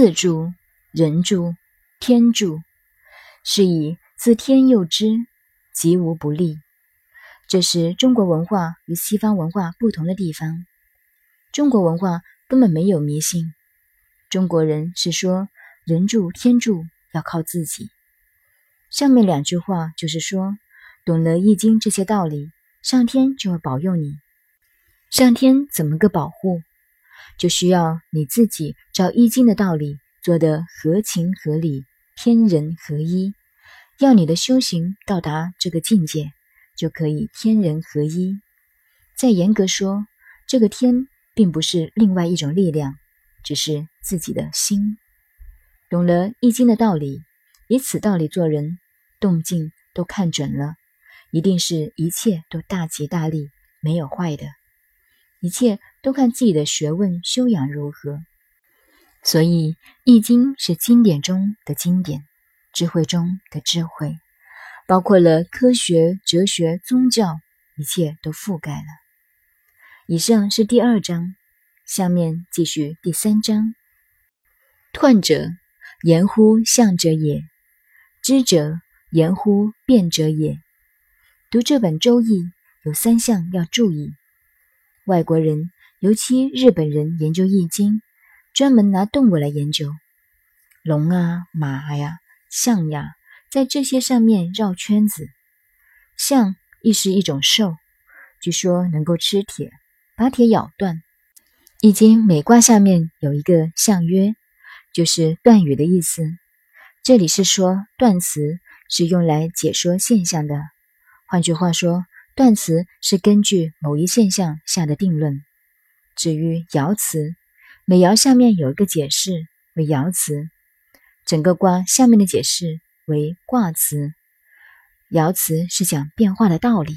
自助、人助、天助，是以自天佑之，吉无不利。这是中国文化与西方文化不同的地方。中国文化根本没有迷信，中国人是说人助天助要靠自己。上面两句话就是说，懂了《易经》这些道理，上天就会保佑你。上天怎么个保护？就需要你自己照《易经》的道理做得合情合理、天人合一。要你的修行到达这个境界，就可以天人合一。再严格说，这个天并不是另外一种力量，只是自己的心。懂了《易经》的道理，以此道理做人，动静都看准了，一定是一切都大吉大利，没有坏的。一切都看自己的学问修养如何，所以《易经》是经典中的经典，智慧中的智慧，包括了科学、哲学、宗教，一切都覆盖了。以上是第二章，下面继续第三章。彖者，言乎象者也；知者，言乎变者也。读这本《周易》，有三项要注意。外国人，尤其日本人研究易经，专门拿动物来研究，龙啊、马呀、象呀，在这些上面绕圈子。象亦是一种兽，据说能够吃铁，把铁咬断。易经每卦下面有一个象曰，就是断语的意思。这里是说断词是用来解说现象的，换句话说。断词是根据某一现象下的定论。至于爻辞，每爻下面有一个解释为爻辞，整个卦下面的解释为卦辞。爻辞是讲变化的道理。